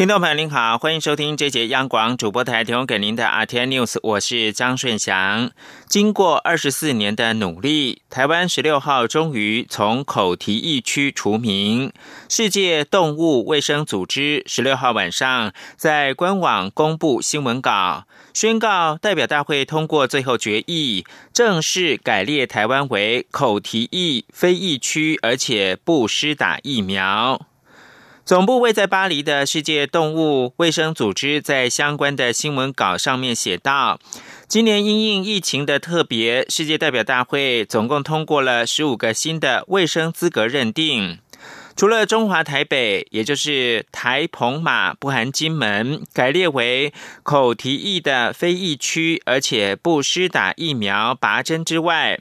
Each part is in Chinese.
听众朋友您好，欢迎收听这节央广主播台提供给您的 RT News，我是张顺祥。经过二十四年的努力，台湾十六号终于从口蹄疫区除名。世界动物卫生组织十六号晚上在官网公布新闻稿，宣告代表大会通过最后决议，正式改列台湾为口蹄疫非疫区，而且不施打疫苗。总部位在巴黎的世界动物卫生组织在相关的新闻稿上面写道：，今年因应疫情的特别世界代表大会，总共通过了十五个新的卫生资格认定。除了中华台北，也就是台澎马不含金门改列为口蹄疫的非疫区，而且不施打疫苗拔针之外。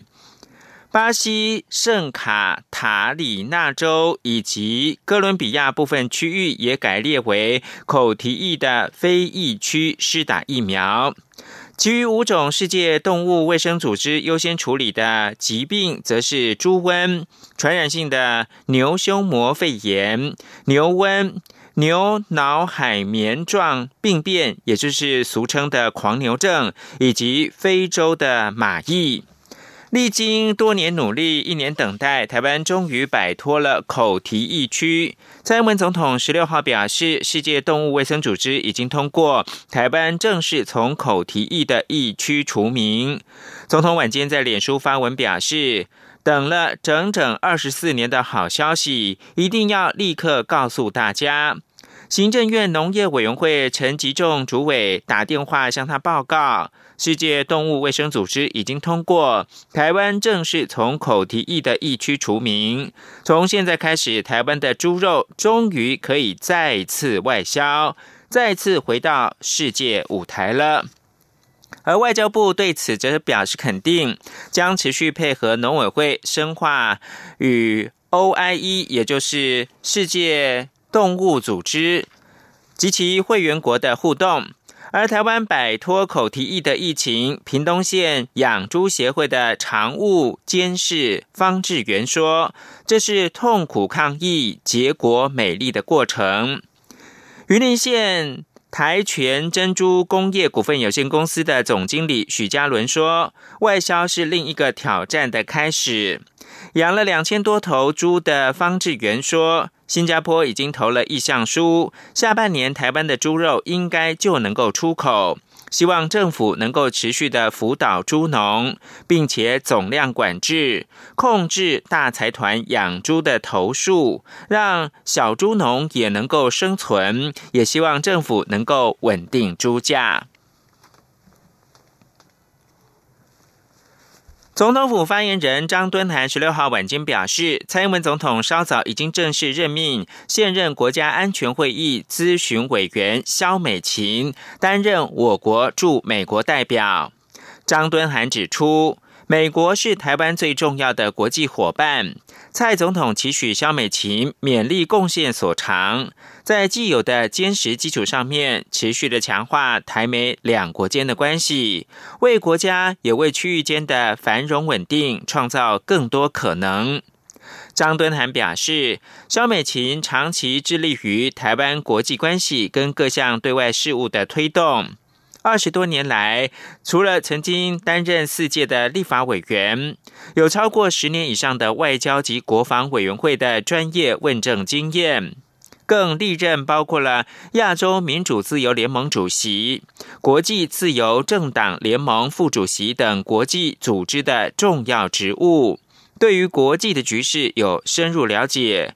巴西圣卡塔里纳州以及哥伦比亚部分区域也改列为口蹄疫的非疫区，施打疫苗。其余五种世界动物卫生组织优先处理的疾病，则是猪瘟、传染性的牛胸膜肺炎、牛瘟、牛脑海绵状病变，也就是俗称的狂牛症，以及非洲的马疫。历经多年努力，一年等待，台湾终于摆脱了口蹄疫区。蔡英文总统十六号表示，世界动物卫生组织已经通过台湾正式从口蹄疫的疫区除名。总统晚间在脸书发文表示，等了整整二十四年的好消息，一定要立刻告诉大家。行政院农业委员会陈吉仲主委打电话向他报告。世界动物卫生组织已经通过台湾正式从口蹄疫的疫区除名。从现在开始，台湾的猪肉终于可以再次外销，再次回到世界舞台了。而外交部对此则表示肯定，将持续配合农委会深化与 OIE，也就是世界动物组织及其会员国的互动。而台湾摆脱口蹄疫的疫情，屏东县养猪协会的常务监事方志源说：“这是痛苦抗疫、结果美丽的过程。”云林县台泉珍珠工业股份有限公司的总经理许家伦说：“外销是另一个挑战的开始。”养了两千多头猪的方志源说。新加坡已经投了意向书，下半年台湾的猪肉应该就能够出口。希望政府能够持续的辅导猪农，并且总量管制，控制大财团养猪的头数，让小猪农也能够生存。也希望政府能够稳定猪价。总统府发言人张敦涵十六号晚间表示，蔡英文总统稍早已经正式任命现任国家安全会议咨询委员肖美琴担任我国驻美国代表。张敦涵指出。美国是台湾最重要的国际伙伴。蔡总统期许肖美琴勉力贡献所长，在既有的坚实基础上面，持续的强化台美两国间的关系，为国家也为区域间的繁荣稳定创造更多可能。张敦涵表示，肖美琴长期致力于台湾国际关系跟各项对外事务的推动。二十多年来，除了曾经担任四届的立法委员，有超过十年以上的外交及国防委员会的专业问政经验，更历任包括了亚洲民主自由联盟主席、国际自由政党联盟副主席等国际组织的重要职务，对于国际的局势有深入了解，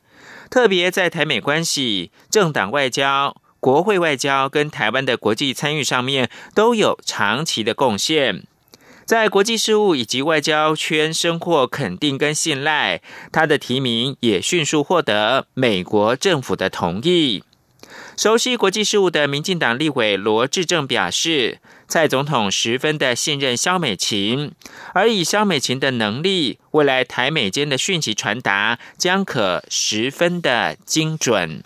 特别在台美关系、政党外交。国会外交跟台湾的国际参与上面都有长期的贡献，在国际事务以及外交圈深获肯定跟信赖，他的提名也迅速获得美国政府的同意。熟悉国际事务的民进党立委罗志正表示，蔡总统十分的信任肖美琴，而以肖美琴的能力，未来台美间的讯息传达将可十分的精准。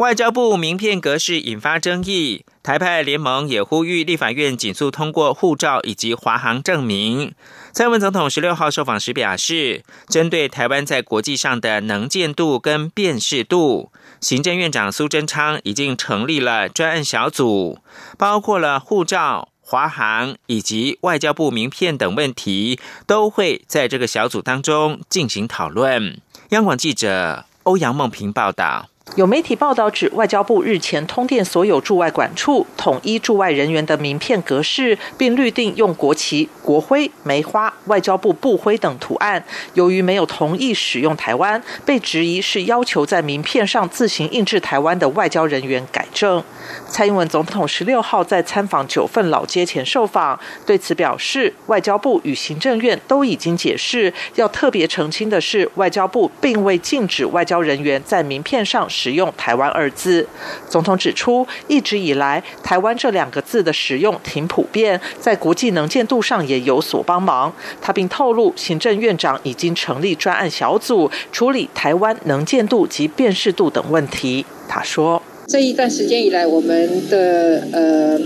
外交部名片格式引发争议，台派联盟也呼吁立法院紧速通过护照以及华航证明。蔡文总统十六号受访时表示，针对台湾在国际上的能见度跟辨识度，行政院长苏贞昌已经成立了专案小组，包括了护照、华航以及外交部名片等问题，都会在这个小组当中进行讨论。央广记者欧阳梦平报道。有媒体报道指，外交部日前通电所有驻外管处，统一驻外人员的名片格式，并律定用国旗、国徽、梅花、外交部部徽等图案。由于没有同意使用台湾，被质疑是要求在名片上自行印制台湾的外交人员改正。蔡英文总统十六号在参访九份老街前受访，对此表示，外交部与行政院都已经解释。要特别澄清的是，外交部并未禁止外交人员在名片上。使用“台湾”二字，总统指出，一直以来“台湾”这两个字的使用挺普遍，在国际能见度上也有所帮忙。他并透露，行政院长已经成立专案小组，处理台湾能见度及辨识度等问题。他说：“这一段时间以来，我们的呃，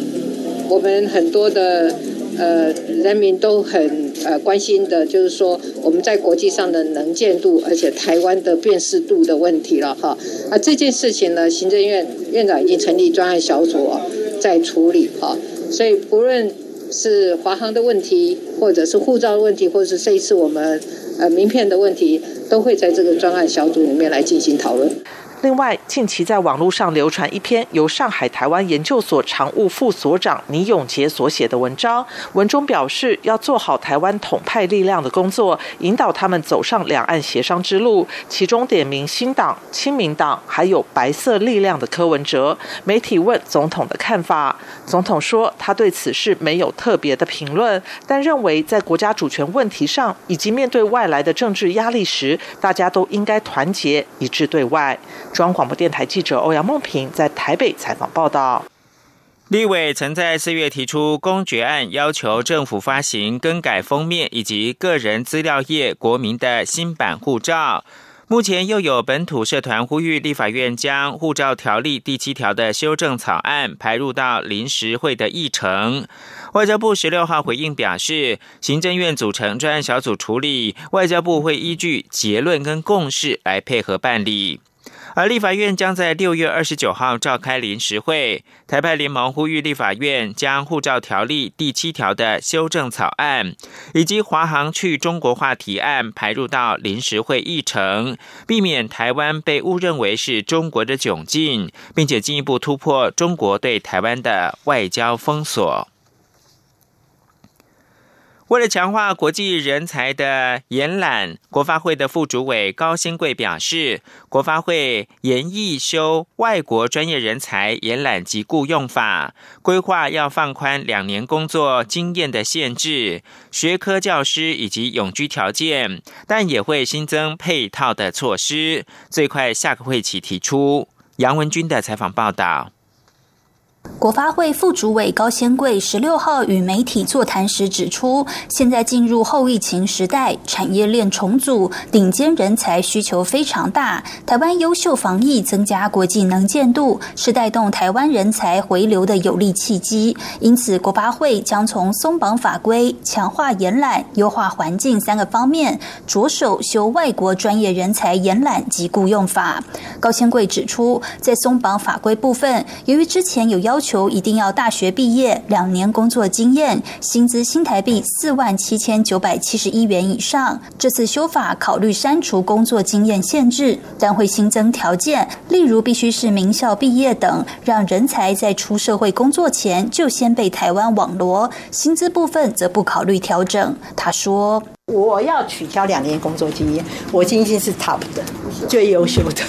我们很多的。”呃，人民都很呃关心的，就是说我们在国际上的能见度，而且台湾的辨识度的问题了哈。啊，这件事情呢，行政院院长已经成立专案小组在处理哈。所以不论是华航的问题，或者是护照的问题，或者是这一次我们呃名片的问题，都会在这个专案小组里面来进行讨论。另外，近期在网络上流传一篇由上海台湾研究所常务副所长倪永杰所写的文章，文中表示要做好台湾统派力量的工作，引导他们走上两岸协商之路。其中点名新党、亲民党还有白色力量的柯文哲。媒体问总统的看法，总统说他对此事没有特别的评论，但认为在国家主权问题上以及面对外来的政治压力时，大家都应该团结一致对外。中央广播电台记者欧阳梦平在台北采访报道。立委曾在四月提出公决案，要求政府发行更改封面以及个人资料页国民的新版护照。目前又有本土社团呼吁立法院将护照条例第七条的修正草案排入到临时会的议程。外交部十六号回应表示，行政院组成专案小组处理，外交部会依据结论跟共识来配合办理。而立法院将在六月二十九号召开临时会，台派联盟呼吁立法院将护照条例第七条的修正草案，以及华航去中国化提案排入到临时会议程，避免台湾被误认为是中国的窘境，并且进一步突破中国对台湾的外交封锁。为了强化国际人才的延揽，国发会的副主委高新贵表示，国发会研议修外国专业人才延揽及雇用法，规划要放宽两年工作经验的限制、学科教师以及永居条件，但也会新增配套的措施，最快下个会期提出。杨文军的采访报道。国发会副主委高先贵十六号与媒体座谈时指出，现在进入后疫情时代，产业链重组，顶尖人才需求非常大。台湾优秀防疫，增加国际能见度，是带动台湾人才回流的有力契机。因此，国发会将从松绑法规、强化延揽、优化环境三个方面，着手修外国专业人才延揽及雇用法。高先贵指出，在松绑法规部分，由于之前有要要求一定要大学毕业，两年工作经验，薪资新台币四万七千九百七十一元以上。这次修法考虑删除工作经验限制，但会新增条件，例如必须是名校毕业等，让人才在出社会工作前就先被台湾网罗。薪资部分则不考虑调整。他说：“我要取消两年工作经验，我经验是 top 的，最优秀的。”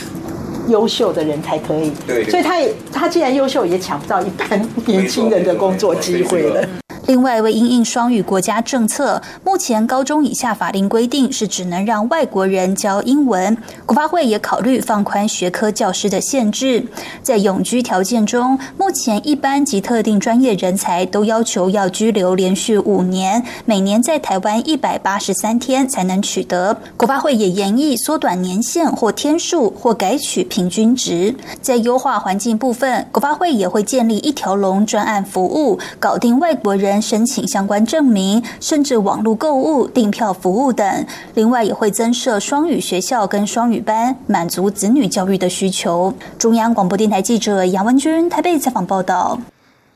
优秀的人才可以，对，所以他也他既然优秀，也抢不到一般年轻人的工作机会了。另外，为因应双语国家政策，目前高中以下法令规定是只能让外国人教英文。国发会也考虑放宽学科教师的限制。在永居条件中，目前一般及特定专业人才都要求要居留连续五年，每年在台湾一百八十三天才能取得。国发会也研议缩短年限或天数，或改取平均值。在优化环境部分，国发会也会建立一条龙专案服务，搞定外国人。申请相关证明，甚至网络购物、订票服务等。另外，也会增设双语学校跟双语班，满足子女教育的需求。中央广播电台记者杨文君台北采访报道。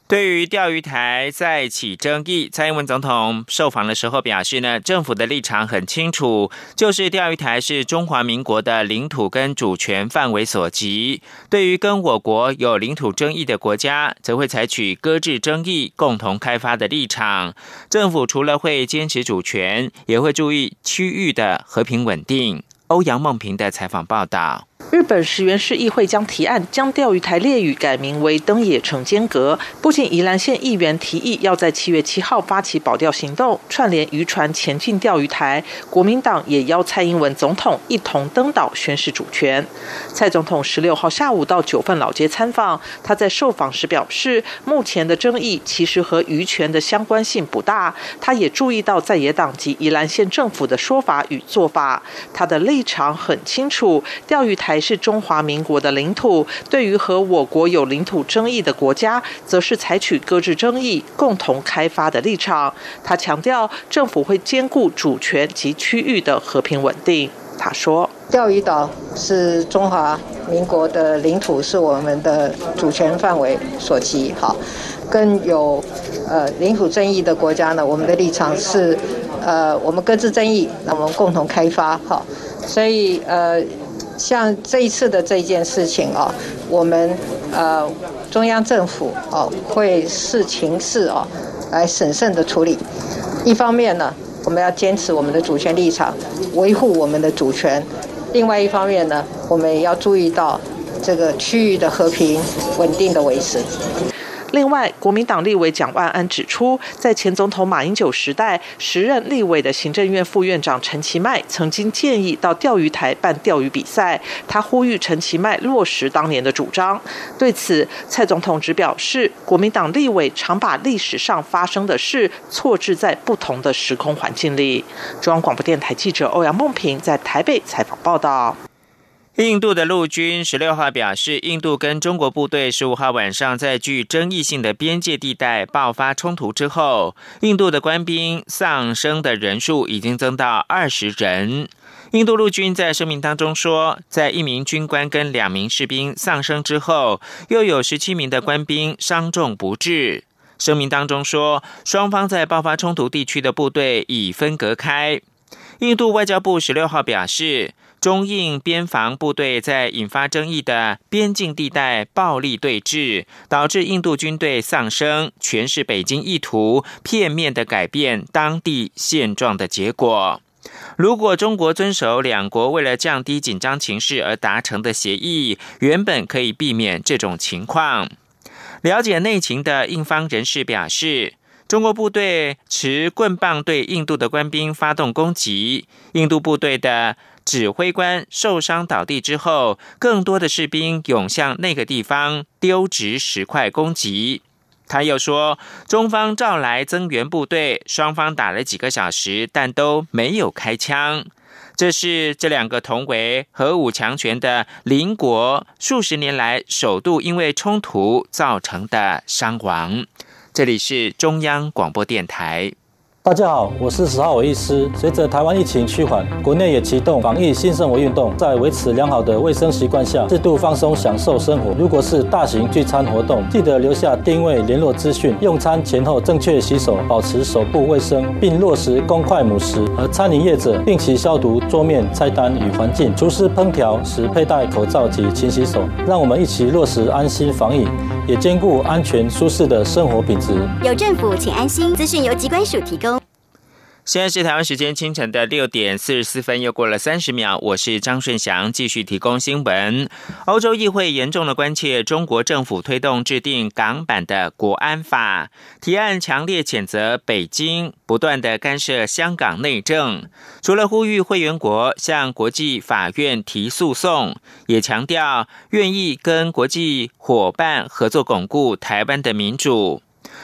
对于钓鱼台再起争议，蔡英文总统受访的时候表示呢，政府的立场很清楚，就是钓鱼台是中华民国的领土跟主权范围所及。对于跟我国有领土争议的国家，则会采取搁置争议、共同开发的立场。政府除了会坚持主权，也会注意区域的和平稳定。欧阳梦平的采访报道。日本石原市议会将提案将钓鱼台列屿改名为登野城间阁。不仅宜兰县议员提议要在七月七号发起保钓行动，串联渔船前进钓鱼台，国民党也邀蔡英文总统一同登岛宣示主权。蔡总统十六号下午到九份老街参访，他在受访时表示，目前的争议其实和渔权的相关性不大。他也注意到在野党及宜兰县政府的说法与做法，他的立场很清楚，钓鱼台。是中华民国的领土。对于和我国有领土争议的国家，则是采取搁置争议、共同开发的立场。他强调，政府会兼顾主权及区域的和平稳定。他说：“钓鱼岛是中华民国的领土，是我们的主权范围所及。好，跟有呃领土争议的国家呢，我们的立场是呃，我们搁置争议，那我们共同开发。好，所以呃。”像这一次的这一件事情哦，我们呃中央政府哦会视情势哦来审慎的处理。一方面呢，我们要坚持我们的主权立场，维护我们的主权；另外一方面呢，我们也要注意到这个区域的和平稳定的维持。另外，国民党立委蒋万安指出，在前总统马英九时代，时任立委的行政院副院长陈其迈曾经建议到钓鱼台办钓鱼比赛，他呼吁陈其迈落实当年的主张。对此，蔡总统只表示，国民党立委常把历史上发生的事错置在不同的时空环境里。中央广播电台记者欧阳梦平在台北采访报道。印度的陆军十六号表示，印度跟中国部队十五号晚上在具争议性的边界地带爆发冲突之后，印度的官兵丧生的人数已经增到二十人。印度陆军在声明当中说，在一名军官跟两名士兵丧生之后，又有十七名的官兵伤重不治。声明当中说，双方在爆发冲突地区的部队已分隔开。印度外交部十六号表示。中印边防部队在引发争议的边境地带暴力对峙，导致印度军队丧生，全是北京意图片面的改变当地现状的结果。如果中国遵守两国为了降低紧张情势而达成的协议，原本可以避免这种情况。了解内情的印方人士表示，中国部队持棍棒对印度的官兵发动攻击，印度部队的。指挥官受伤倒地之后，更多的士兵涌向那个地方，丢掷石块攻击。他又说，中方召来增援部队，双方打了几个小时，但都没有开枪。这是这两个同为核武强权的邻国数十年来首度因为冲突造成的伤亡。这里是中央广播电台。大家好，我是十号伟医师。随着台湾疫情趋缓，国内也启动防疫新生活运动，在维持良好的卫生习惯下，适度放松享受生活。如果是大型聚餐活动，记得留下定位联络资讯，用餐前后正确洗手，保持手部卫生，并落实公筷母食。而餐饮业者定期消毒桌面、菜单与环境，厨师烹调时佩戴口罩及勤洗手。让我们一起落实安心防疫，也兼顾安全舒适的生活品质。有政府，请安心。资讯由机关署提供。现在是台湾时间清晨的六点四十四分，又过了三十秒。我是张顺祥，继续提供新闻。欧洲议会严重的关切中国政府推动制定港版的国安法提案，强烈谴责北京不断的干涉香港内政。除了呼吁会员国向国际法院提诉讼，也强调愿意跟国际伙伴合作，巩固台湾的民主。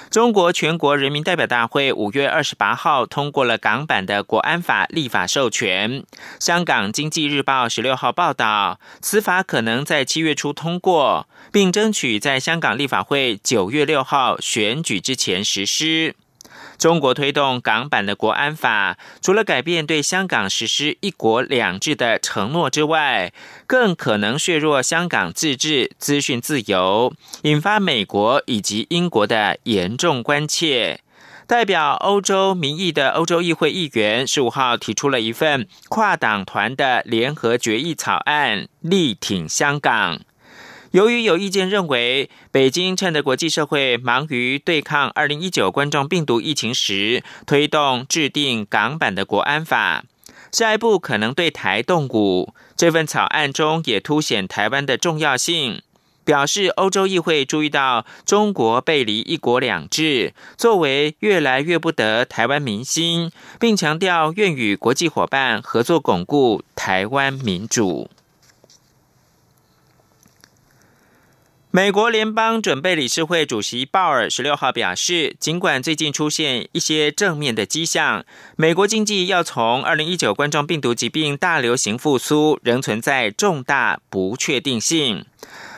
中国全国人民代表大会五月二十八号通过了港版的国安法立法授权。香港经济日报十六号报道，此法可能在七月初通过，并争取在香港立法会九月六号选举之前实施。中国推动港版的国安法，除了改变对香港实施“一国两制”的承诺之外，更可能削弱香港自治、资讯自由，引发美国以及英国的严重关切。代表欧洲民意的欧洲议会议员十五号提出了一份跨党团的联合决议草案，力挺香港。由于有意见认为，北京趁着国际社会忙于对抗二零一九冠状病毒疫情时，推动制定港版的国安法，下一步可能对台动武。这份草案中也凸显台湾的重要性，表示欧洲议会注意到中国背离一国两制，作为越来越不得台湾民心，并强调愿与国际伙伴合作巩固台湾民主。美国联邦准备理事会主席鲍尔十六号表示，尽管最近出现一些正面的迹象，美国经济要从二零一九冠状病毒疾病大流行复苏，仍存在重大不确定性。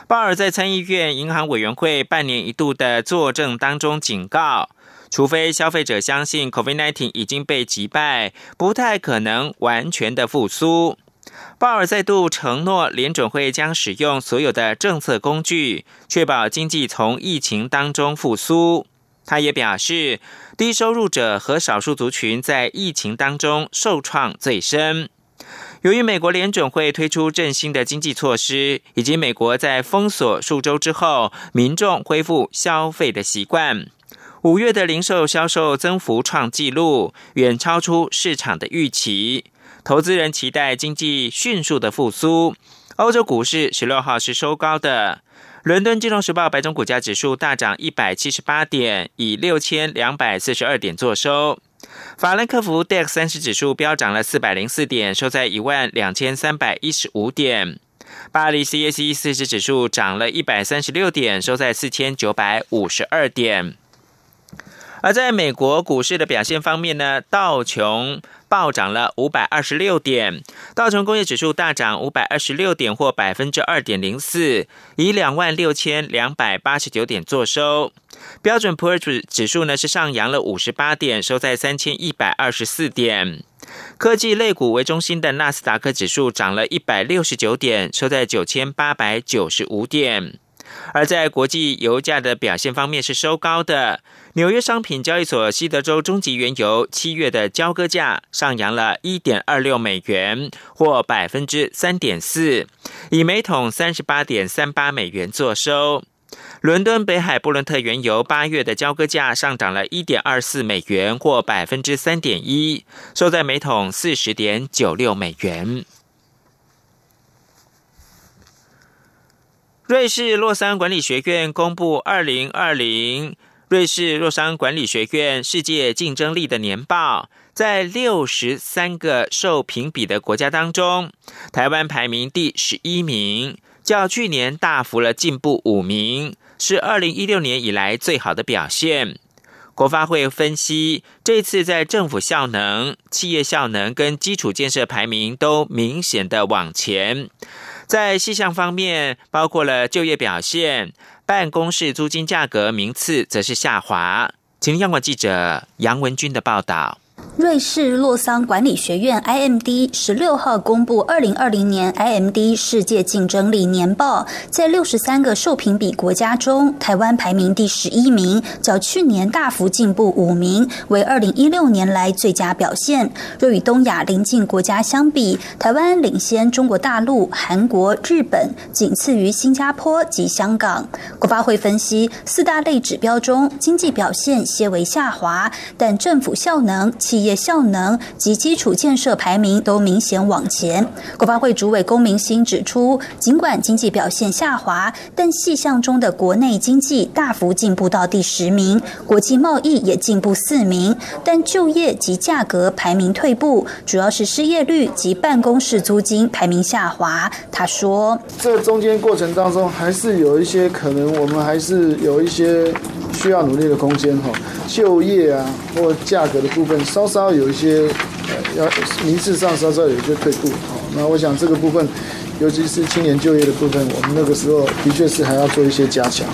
鲍尔在参议院银行委员会半年一度的作证当中警告，除非消费者相信 COVID-19 已经被击败，不太可能完全的复苏。鲍尔再度承诺，联准会将使用所有的政策工具，确保经济从疫情当中复苏。他也表示，低收入者和少数族群在疫情当中受创最深。由于美国联准会推出振兴的经济措施，以及美国在封锁数周之后，民众恢复消费的习惯，五月的零售销售增幅创纪录，远超出市场的预期。投资人期待经济迅速的复苏。欧洲股市十六号是收高的，伦敦金融时报白种股价指数大涨一百七十八点，以六千两百四十二点作收。法兰克福 DAX 三十指数飙涨了四百零四点，收在一万两千三百一十五点。巴黎 CAC 四十指数涨了一百三十六点，收在四千九百五十二点。而在美国股市的表现方面呢，道琼。暴涨了五百二十六点，道琼工业指数大涨五百二十六点，或百分之二点零四，以两万六千两百八十九点作收。标准普尔指指数呢是上扬了五十八点，收在三千一百二十四点。科技类股为中心的纳斯达克指数涨了一百六十九点，收在九千八百九十五点。而在国际油价的表现方面是收高的。纽约商品交易所西德州中级原油七月的交割价上扬了一点二六美元，或百分之三点四，以每桶三十八点三八美元作收。伦敦北海布伦特原油八月的交割价上涨了一点二四美元，或百分之三点一，收在每桶四十点九六美元。瑞士洛桑管理学院公布二零二零瑞士洛桑管理学院世界竞争力的年报，在六十三个受评比的国家当中，台湾排名第十一名，较去年大幅了进步五名，是二零一六年以来最好的表现。国发会分析，这次在政府效能、企业效能跟基础建设排名都明显的往前。在细项方面，包括了就业表现、办公室租金价格名次，则是下滑。请央广记者杨文军的报道。瑞士洛桑管理学院 （IMD） 十六号公布二零二零年 IMD 世界竞争力年报，在六十三个受评比国家中，台湾排名第十一名，较去年大幅进步五名，为二零一六年来最佳表现。若与东亚邻近国家相比，台湾领先中国大陆、韩国、日本，仅次于新加坡及香港。国发会分析，四大类指标中，经济表现些为下滑，但政府效能。企业效能及基础建设排名都明显往前。国发会主委龚明鑫指出，尽管经济表现下滑，但细项中的国内经济大幅进步到第十名，国际贸易也进步四名，但就业及价格排名退步，主要是失业率及办公室租金排名下滑。他说，这中间过程当中，还是有一些可能，我们还是有一些需要努力的空间哈。就业啊，或价格的部分，稍稍有一些呃，要名次上稍稍有一些退步哈。那我想这个部分，尤其是青年就业的部分，我们那个时候的确是还要做一些加强。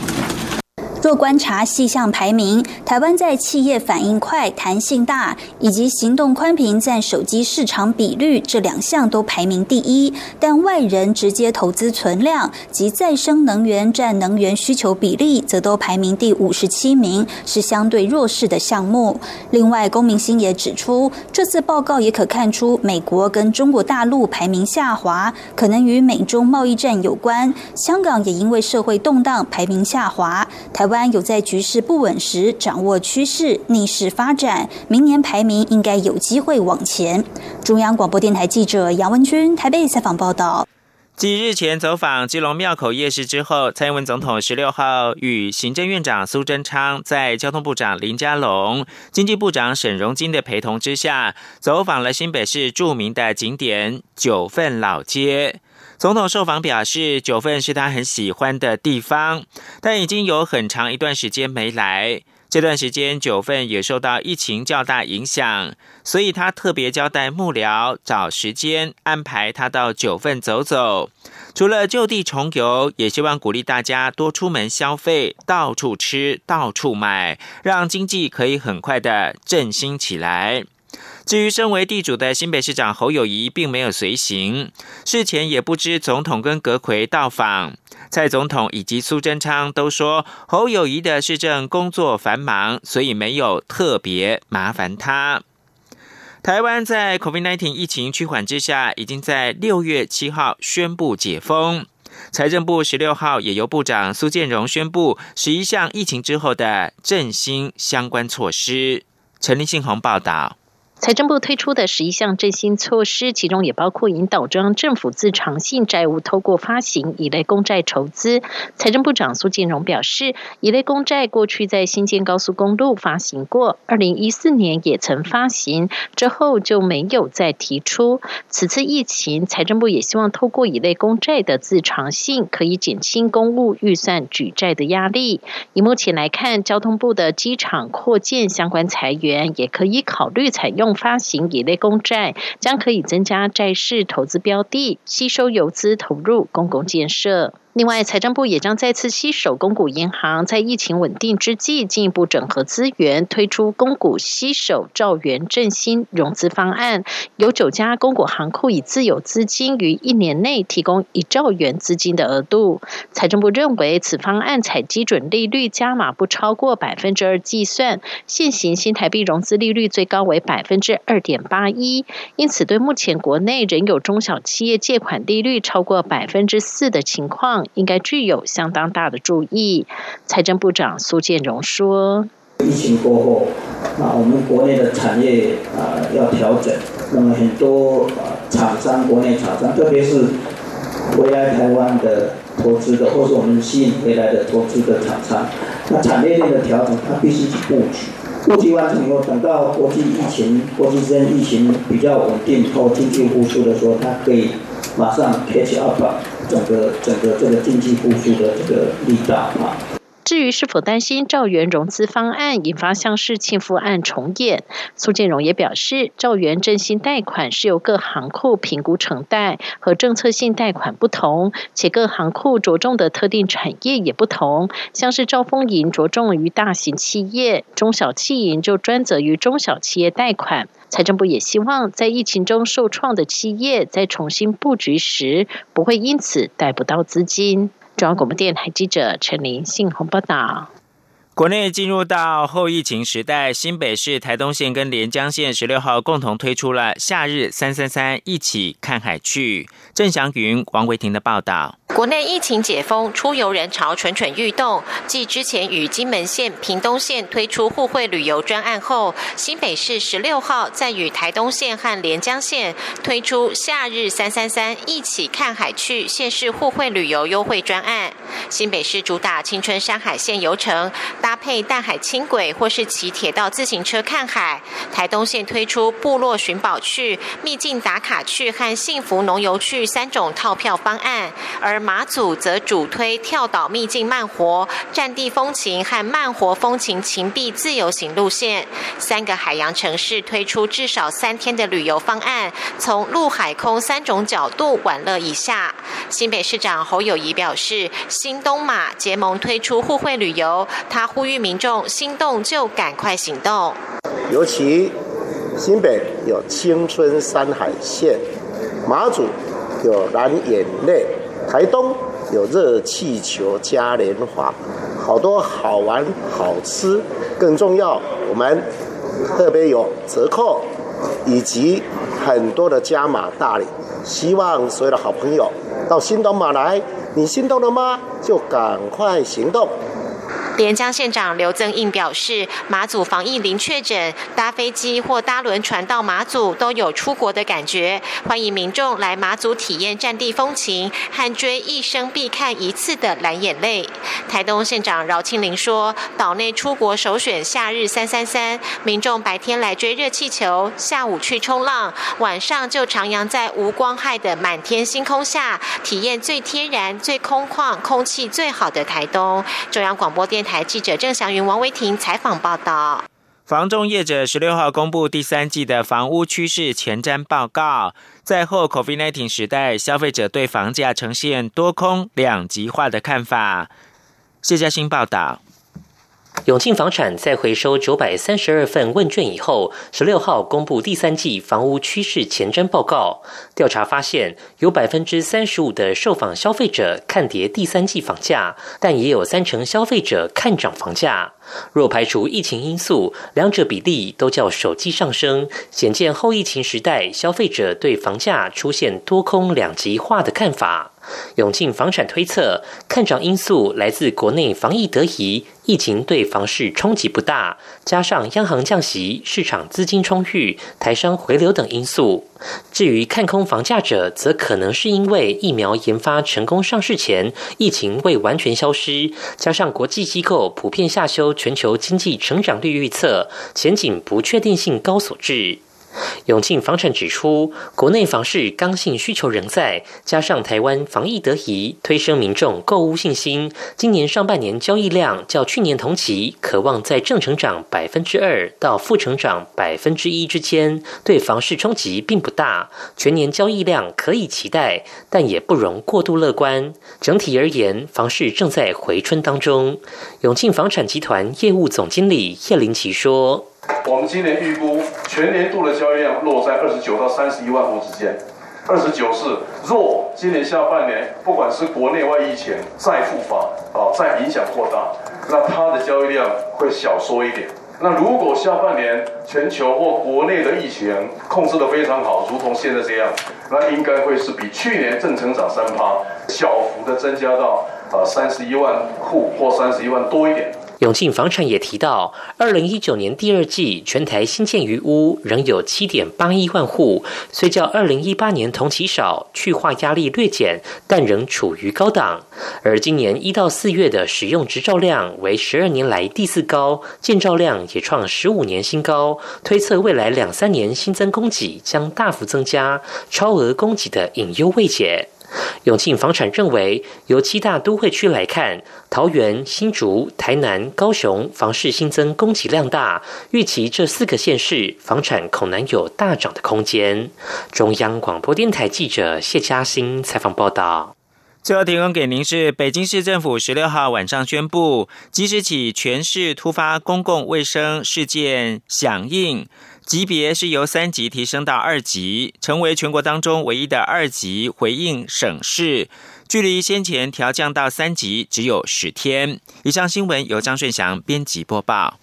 若观察细项排名，台湾在企业反应快、弹性大以及行动宽频占手机市场比率这两项都排名第一，但外人直接投资存量及再生能源占能源需求比例则都排名第五十七名，是相对弱势的项目。另外，龚明星也指出，这次报告也可看出美国跟中国大陆排名下滑，可能与美中贸易战有关。香港也因为社会动荡排名下滑，台湾。湾有在局势不稳时掌握趋势，逆势发展，明年排名应该有机会往前。中央广播电台记者杨文君台北采访报道。继日前走访基隆庙口夜市之后，蔡英文总统十六号与行政院长苏贞昌在交通部长林佳龙、经济部长沈荣金的陪同之下，走访了新北市著名的景点九份老街。总统受访表示，九份是他很喜欢的地方，但已经有很长一段时间没来。这段时间，九份也受到疫情较大影响，所以他特别交代幕僚找时间安排他到九份走走。除了就地重游，也希望鼓励大家多出门消费，到处吃，到处买，让经济可以很快的振兴起来。至于身为地主的新北市长侯友谊，并没有随行，事前也不知总统跟阁魁到访。蔡总统以及苏贞昌都说，侯友谊的市政工作繁忙，所以没有特别麻烦他。台湾在 COVID-19 疫情趋缓之下，已经在六月七号宣布解封。财政部十六号也由部长苏建荣宣布十一项疫情之后的振兴相关措施。陈立信宏报道。财政部推出的十一项振兴措施，其中也包括引导中央政府自偿性债务透过发行乙类公债筹资。财政部长苏建荣表示，乙类公债过去在新建高速公路发行过，二零一四年也曾发行，之后就没有再提出。此次疫情，财政部也希望透过乙类公债的自偿性，可以减轻公务预算举债的压力。以目前来看，交通部的机场扩建相关裁员，也可以考虑采用。发行乙类公债，将可以增加债市投资标的，吸收游资投入公共建设。另外，财政部也将再次吸手公股银行，在疫情稳定之际，进一步整合资源，推出公股吸手兆元振兴融资方案。有九家公股行库以自有资金于一年内提供一兆元资金的额度。财政部认为，此方案采基准利率加码不超过百分之二计算，现行新台币融资利率最高为百分之二点八一，因此对目前国内仍有中小企业借款利率超过百分之四的情况。应该具有相当大的注意。财政部长苏建荣说：“疫情过后，那我们国内的产业啊要调整，那么很多啊厂商，国内厂商，特别是回来台湾的投资的，或是我们吸引回来的投资的厂商，那产业链的调整，它必须去布局。布局完成以后，等到国际疫情、国际之间疫情比较稳定后，经济复苏的时候，它可以马上 catch up。”整个整个这个经济复苏的这个力道啊。至于是否担心兆元融资方案引发像是庆富案重演，苏建荣也表示，兆元振兴贷款是由各行库评估承贷，和政策性贷款不同，且各行库着重的特定产业也不同。像是兆丰银着重于大型企业，中小企银就专责于中小企业贷款。财政部也希望，在疫情中受创的企业在重新布局时，不会因此贷不到资金。中央广播电台记者陈琳信鸿报道。国内进入到后疫情时代，新北市台东县跟连江县十六号共同推出了“夏日三三三一起看海去”。郑祥云、王维婷的报道。国内疫情解封，出游人潮蠢蠢欲动。继之前与金门县、屏东县推出互惠旅游专案后，新北市十六号再与台东县和连江县推出“夏日三三三一起看海去”县市互惠旅游优惠专案。新北市主打青春山海线游程，搭配淡海轻轨或是骑铁道自行车看海。台东县推出部落寻宝去、秘境打卡去和幸福农游去三种套票方案，而马祖则主推跳岛秘境慢活、战地风情和慢活风情情地自由行路线。三个海洋城市推出至少三天的旅游方案，从陆海空三种角度玩乐一下。新北市长侯友谊表示，新东马结盟推出互惠旅游，他呼吁民众心动就赶快行动。尤其新北有青春山海线，马祖有蓝眼泪。台东有热气球嘉年华，好多好玩好吃，更重要，我们特别有折扣，以及很多的加码大礼。希望所有的好朋友到新东马来，你心动了吗？就赶快行动。连江县长刘增应表示，马祖防疫零确诊，搭飞机或搭轮船到马祖都有出国的感觉。欢迎民众来马祖体验战地风情，和追一生必看一次的蓝眼泪。台东县长饶庆林说，岛内出国首选夏日三三三，民众白天来追热气球，下午去冲浪，晚上就徜徉在无光害的满天星空下，体验最天然、最空旷、空气最好的台东。中央广播电。台记者郑祥云、王维婷采访报道。房仲业者十六号公布第三季的房屋趋势前瞻报告，在后 COVID-19 时代，消费者对房价呈现多空两极化的看法。谢嘉欣报道。永庆房产在回收九百三十二份问卷以后，十六号公布第三季房屋趋势前瞻报告。调查发现，有百分之三十五的受访消费者看跌第三季房价，但也有三成消费者看涨房价。若排除疫情因素，两者比例都较首季上升，显见后疫情时代消费者对房价出现多空两极化的看法。永庆房产推测，看涨因素来自国内防疫得宜，疫情对房市冲击不大，加上央行降息、市场资金充裕、台商回流等因素。至于看空房价者，则可能是因为疫苗研发成功上市前，疫情未完全消失，加上国际机构普遍下修全球经济成长率预测，前景不确定性高所致。永庆房产指出，国内房市刚性需求仍在，加上台湾防疫得宜，推升民众购物信心。今年上半年交易量较去年同期，渴望在正成长百分之二到负成长百分之一之间，对房市冲击并不大。全年交易量可以期待，但也不容过度乐观。整体而言，房市正在回春当中。永庆房产集团业务总经理叶林奇说。我们今年预估全年度的交易量落在二十九到三十一万户之间。二十九是若今年下半年不管是国内外疫情再复发啊，再影响扩大，那它的交易量会小缩一点。那如果下半年全球或国内的疫情控制的非常好，如同现在这样，那应该会是比去年正成长三趴，小幅的增加到啊三十一万户或三十一万多一点。永庆房产也提到，二零一九年第二季全台新建余屋仍有七点八亿万户，虽较二零一八年同期少，去化压力略减，但仍处于高档。而今年一到四月的使用执照量为十二年来第四高，建造量也创十五年新高，推测未来两三年新增供给将大幅增加，超额供给的隐忧未解。永庆房产认为，由七大都会区来看，桃园、新竹、台南、高雄房市新增供给量大，预期这四个县市房产恐难有大涨的空间。中央广播电台记者谢嘉欣采访报道。最后提供给您是北京市政府十六号晚上宣布，即时起全市突发公共卫生事件响应。级别是由三级提升到二级成为全国当中唯一的二级回应省市距离先前调降到三级只有十天。以上新闻由张顺祥编辑播报。